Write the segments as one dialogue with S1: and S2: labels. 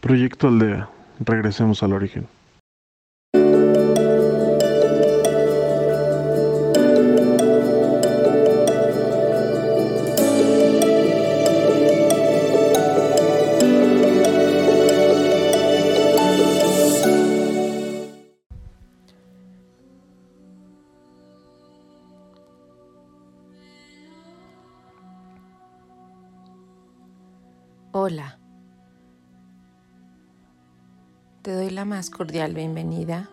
S1: Proyecto Aldea. Regresemos al origen.
S2: Más cordial bienvenida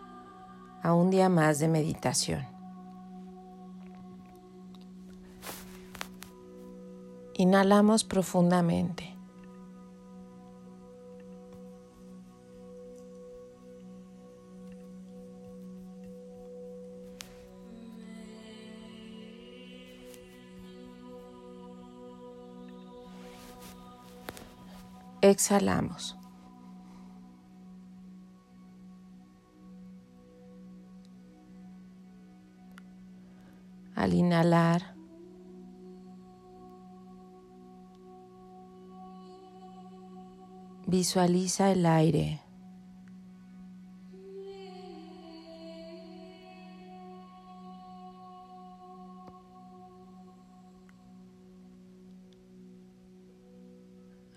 S2: a un día más de meditación. Inhalamos profundamente. Exhalamos. Al inhalar, visualiza el aire.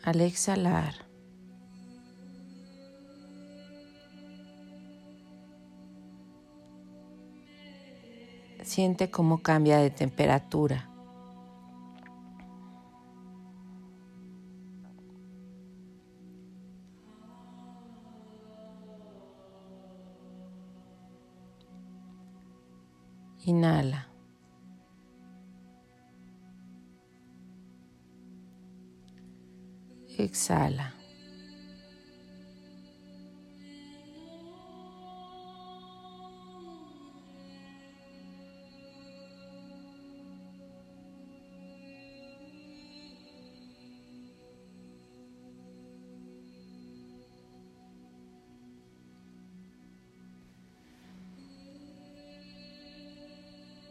S2: Al exhalar, siente cómo cambia de temperatura. Inhala. Exhala.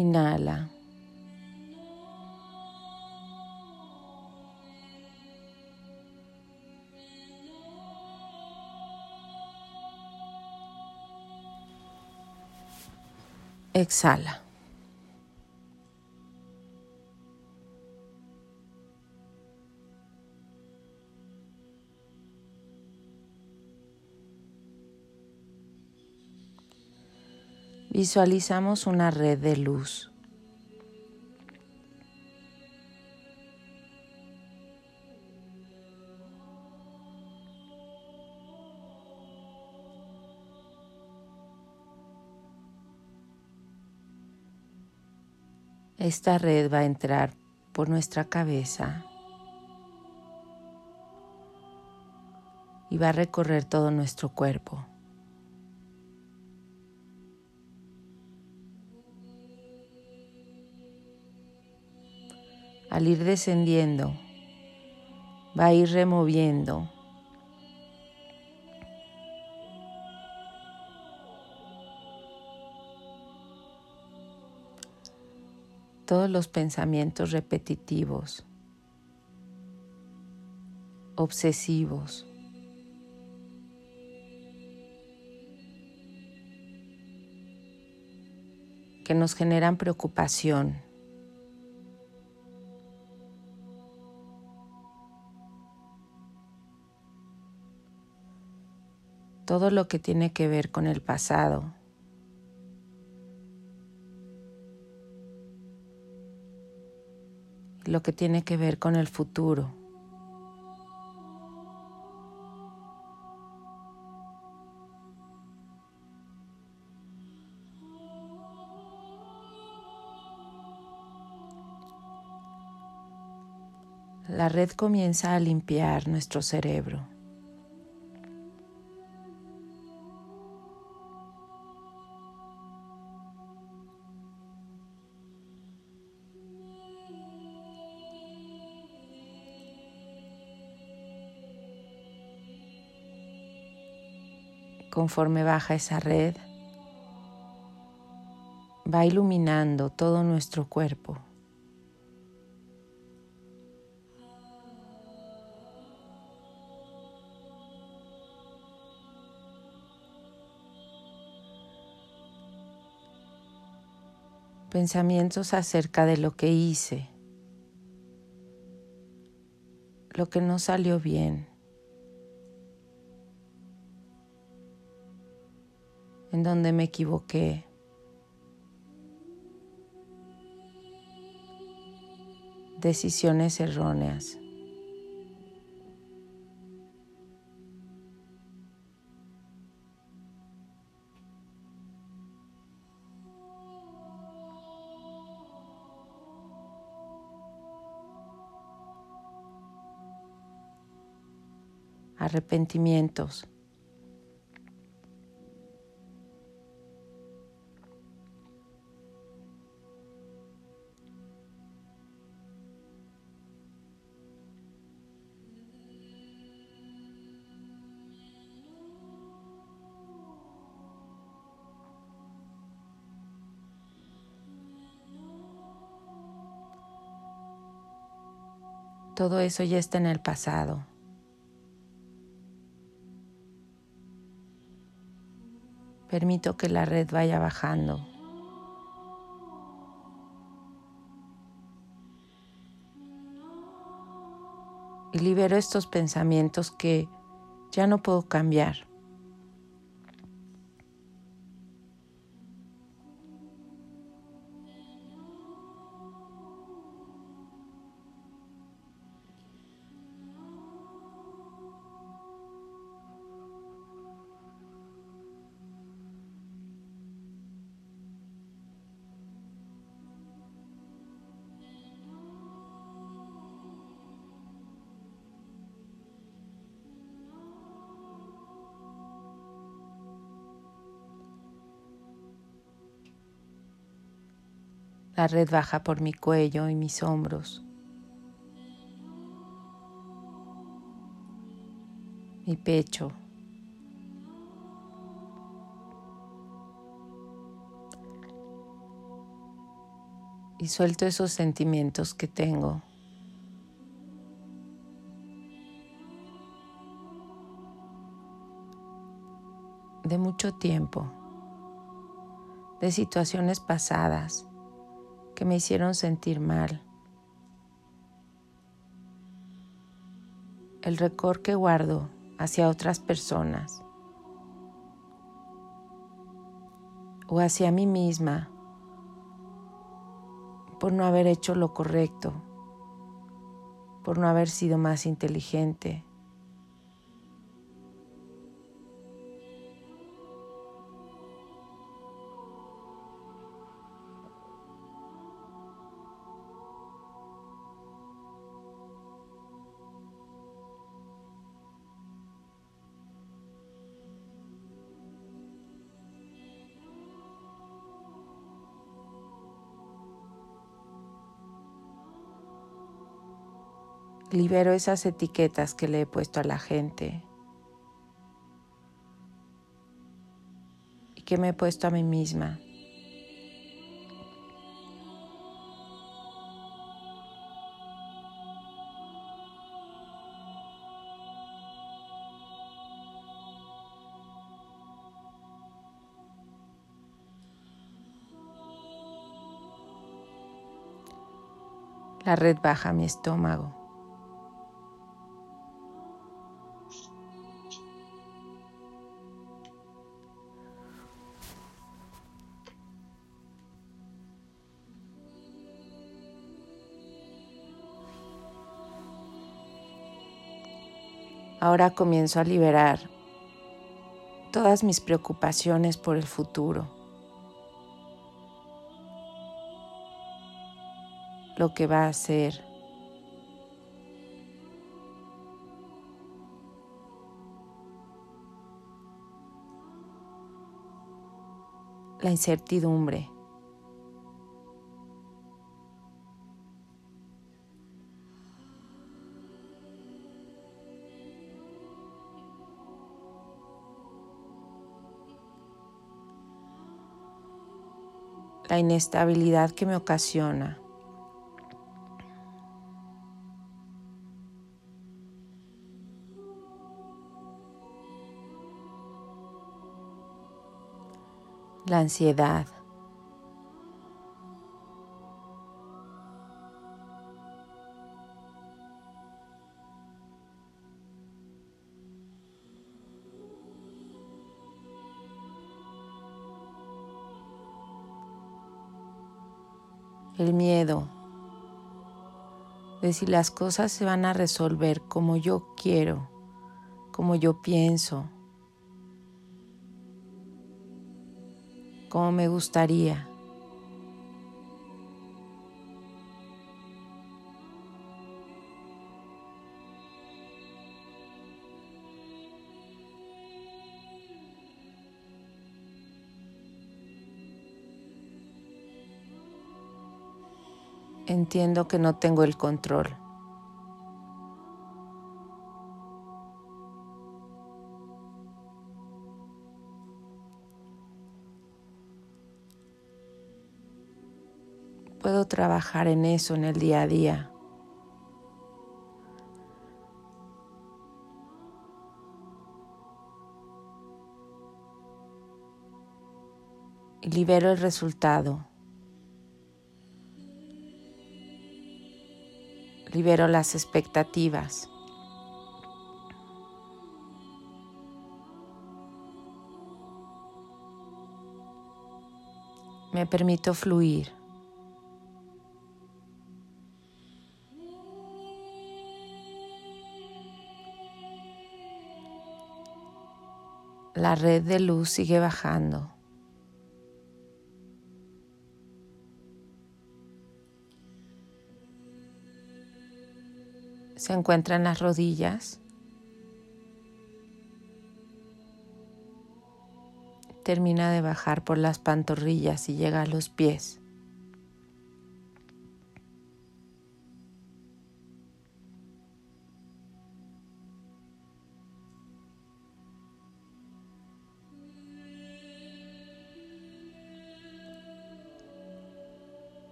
S2: Inhala. Exhala. Visualizamos una red de luz. Esta red va a entrar por nuestra cabeza y va a recorrer todo nuestro cuerpo. Al ir descendiendo, va a ir removiendo todos los pensamientos repetitivos, obsesivos. que nos generan preocupación. Todo lo que tiene que ver con el pasado. lo que tiene que ver con el futuro. La red comienza a limpiar nuestro cerebro. conforme baja esa red, va iluminando todo nuestro cuerpo. Pensamientos acerca de lo que hice, lo que no salió bien. En donde me equivoqué. decisiones erróneas. arrepentimientos. Todo eso ya está en el pasado. Permito que la red vaya bajando. Y libero estos pensamientos que ya no puedo cambiar. La red baja por mi cuello y mis hombros. Mi pecho. Y suelto esos sentimientos que tengo. de mucho tiempo, de situaciones pasadas que me hicieron sentir mal. El récord que guardo hacia otras personas. O hacia mí misma. Por no haber hecho lo correcto, por no haber sido más inteligente, Libero esas etiquetas que le he puesto a la gente y que me he puesto a mí misma. La red baja mi estómago. Ahora comienzo a liberar todas mis preocupaciones por el futuro. Lo que va a ser. La incertidumbre. La inestabilidad que me ocasiona. La ansiedad. Si las cosas se van a resolver como yo quiero, como yo pienso, como me gustaría. Entiendo que no tengo el control. Puedo trabajar en eso en el día a día. Libero el resultado. Libero las expectativas. Me permito fluir. La red de luz sigue bajando. Se encuentra en las rodillas. Termina de bajar por las pantorrillas y llega a los pies.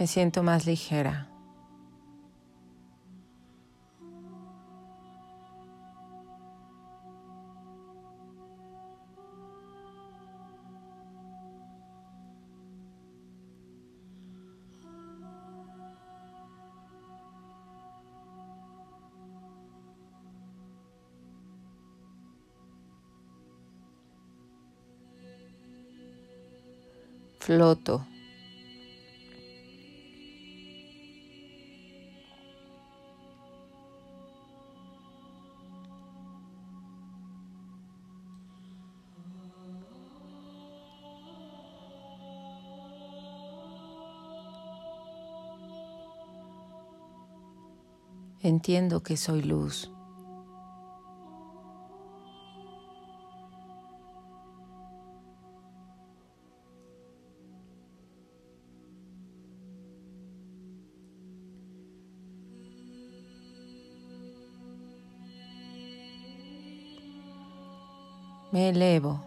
S2: Me siento más ligera. Floto. Entiendo que soy luz. Me elevo.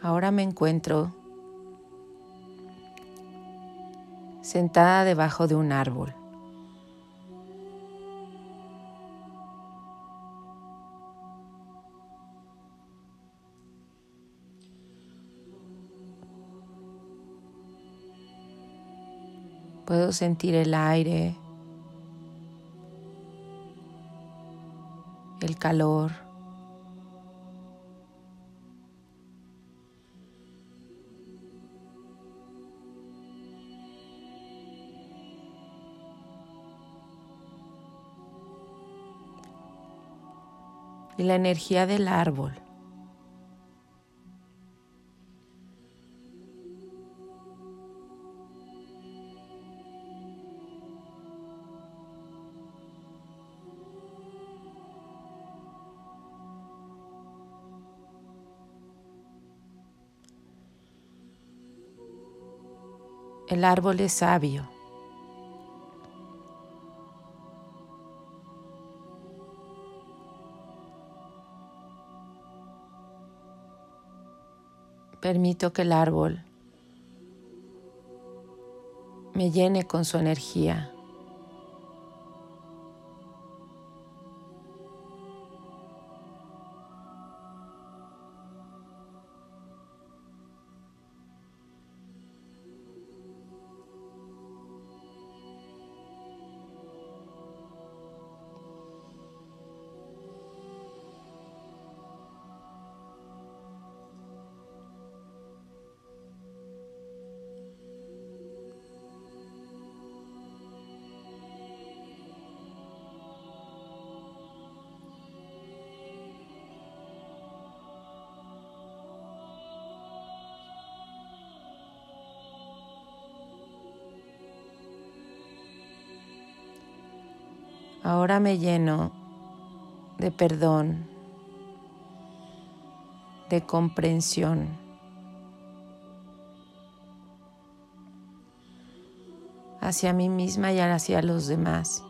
S2: Ahora me encuentro sentada debajo de un árbol. Puedo sentir el aire, el calor. La energía del árbol. El árbol es sabio. Permito que el árbol me llene con su energía. Ahora me lleno de perdón, de comprensión. hacia mí misma y hacia los demás.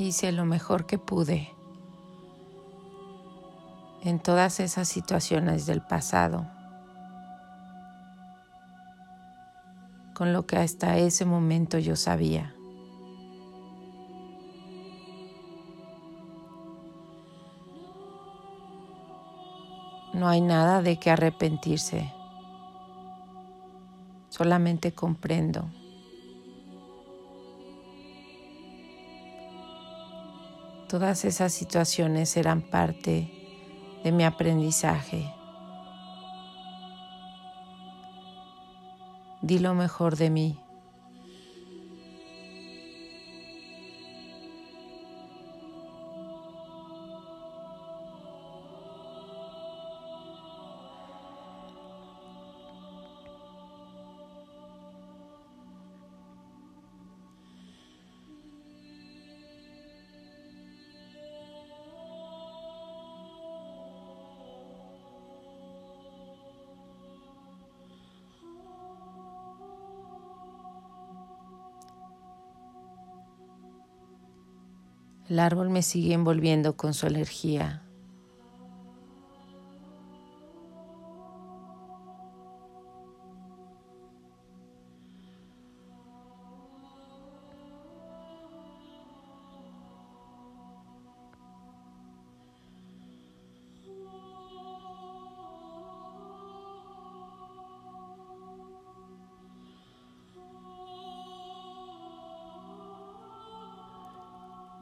S2: Hice lo mejor que pude en todas esas situaciones del pasado, con lo que hasta ese momento yo sabía. No hay nada de qué arrepentirse, solamente comprendo. Todas esas situaciones eran parte de mi aprendizaje. Di lo mejor de mí. El árbol me sigue envolviendo con su energía.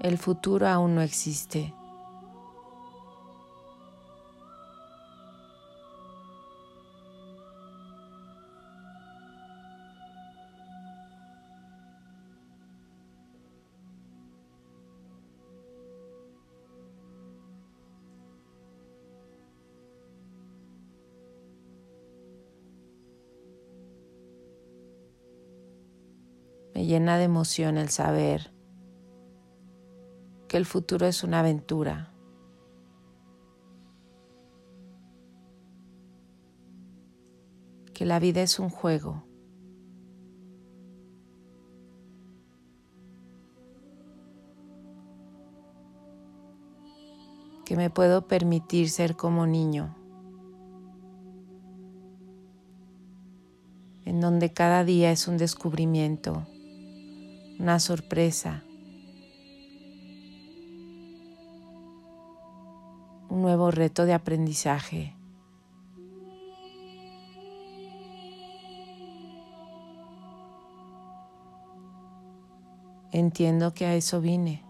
S2: El futuro aún no existe. Me llena de emoción el saber el futuro es una aventura. Que la vida es un juego. Que me puedo permitir ser como niño. En donde cada día es un descubrimiento, una sorpresa un nuevo reto de aprendizaje. Entiendo que a eso vine,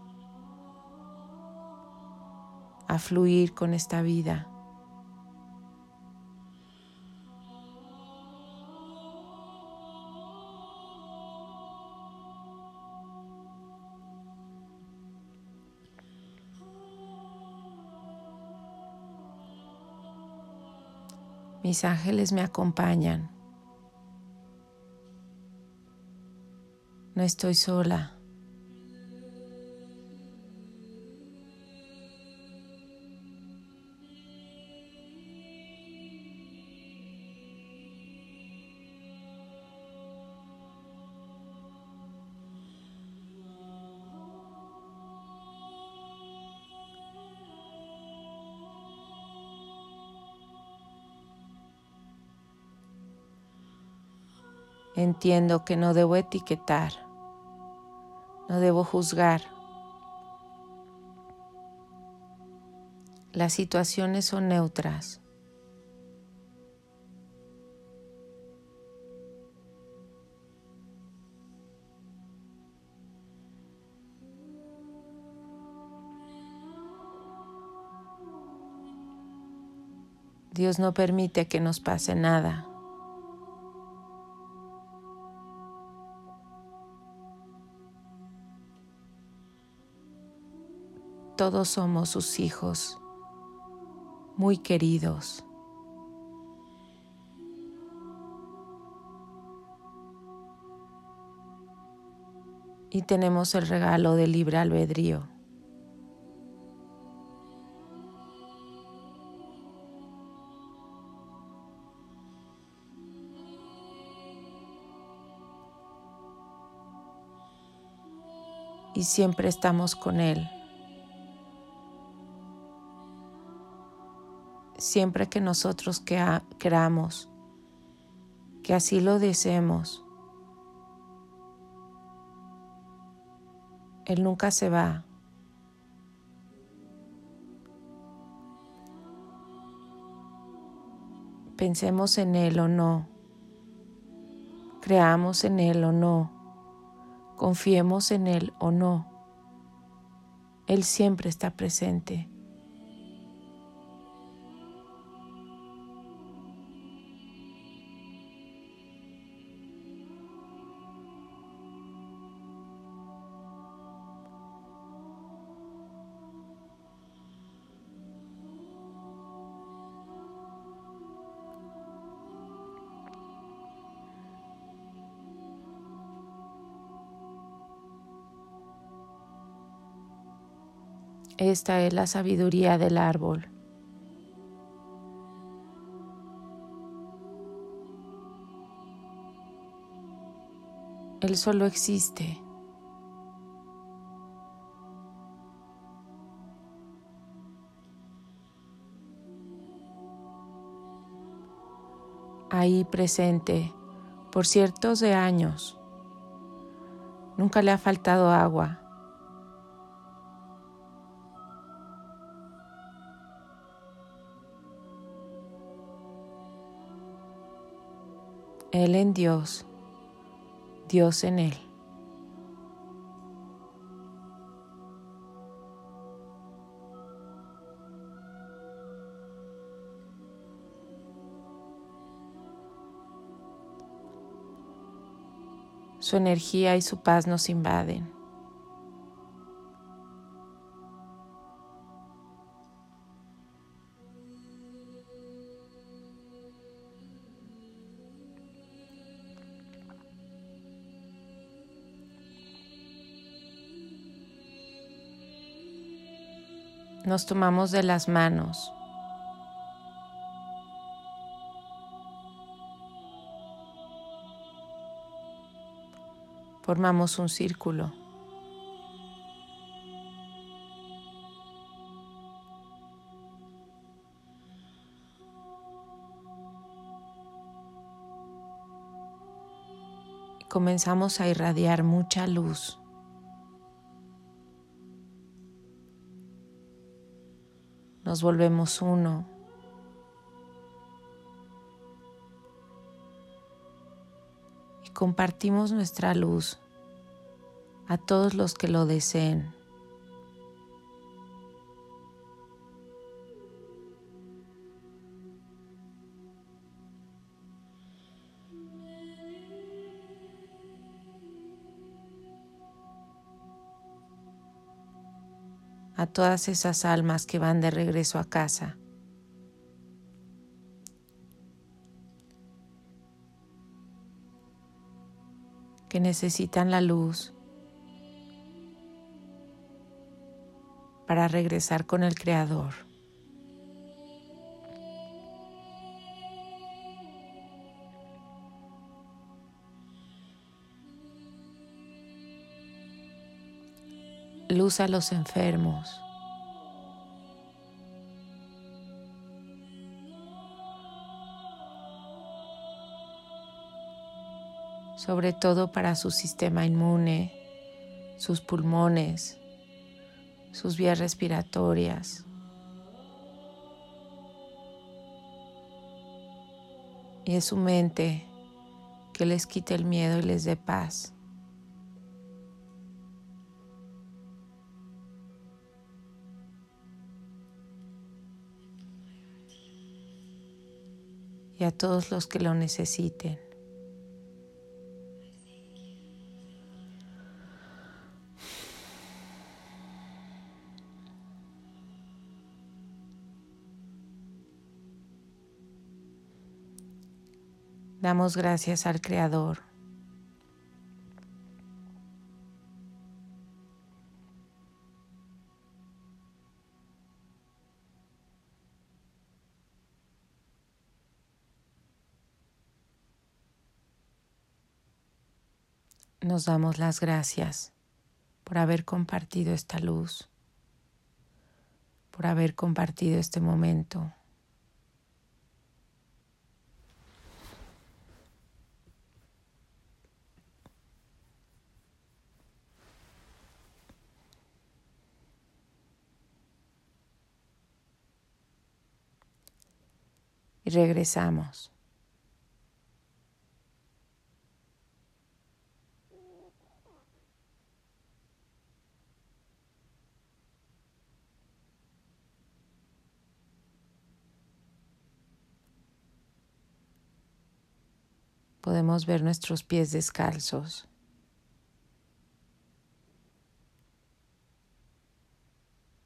S2: a fluir con esta vida. Mis ángeles me acompañan. No estoy sola. Entiendo que no debo etiquetar, no debo juzgar. Las situaciones son neutras. Dios no permite que nos pase nada. Todos somos sus hijos, muy queridos. Y tenemos el regalo del libre albedrío. y siempre estamos con Él. Siempre que nosotros queramos, que así lo deseemos. Él nunca se va. Pensemos en Él o no. Creamos en Él o no confiemos en Él o no, Él siempre está presente. Esta es la sabiduría del árbol. Él solo existe. Ahí presente por ciertos de años. Nunca le ha faltado agua. Él en Dios, Dios en Él. Su energía y su paz nos invaden. Nos tomamos de las manos. Formamos un círculo. Comenzamos a irradiar mucha luz. Nos volvemos uno. Y compartimos nuestra luz a todos los que lo deseen. A todas esas almas que van de regreso a casa. que necesitan la luz para regresar con el Creador. A los enfermos. sobre todo para su sistema inmune, sus pulmones, sus vías respiratorias. Y es su mente que les quite el miedo y les dé paz. y a todos los que lo necesiten. Damos gracias al Creador Nos damos las gracias por haber compartido esta luz, por haber compartido este momento. y regresamos. Podemos ver nuestros pies descalzos.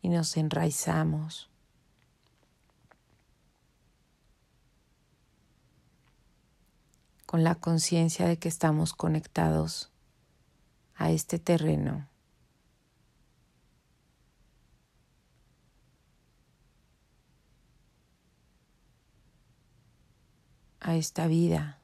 S2: Y nos enraizamos. con la conciencia de que estamos conectados a este terreno. a esta vida.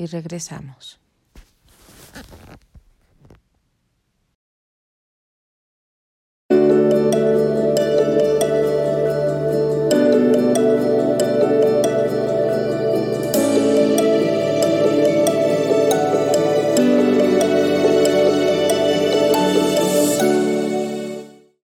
S2: y regresamos.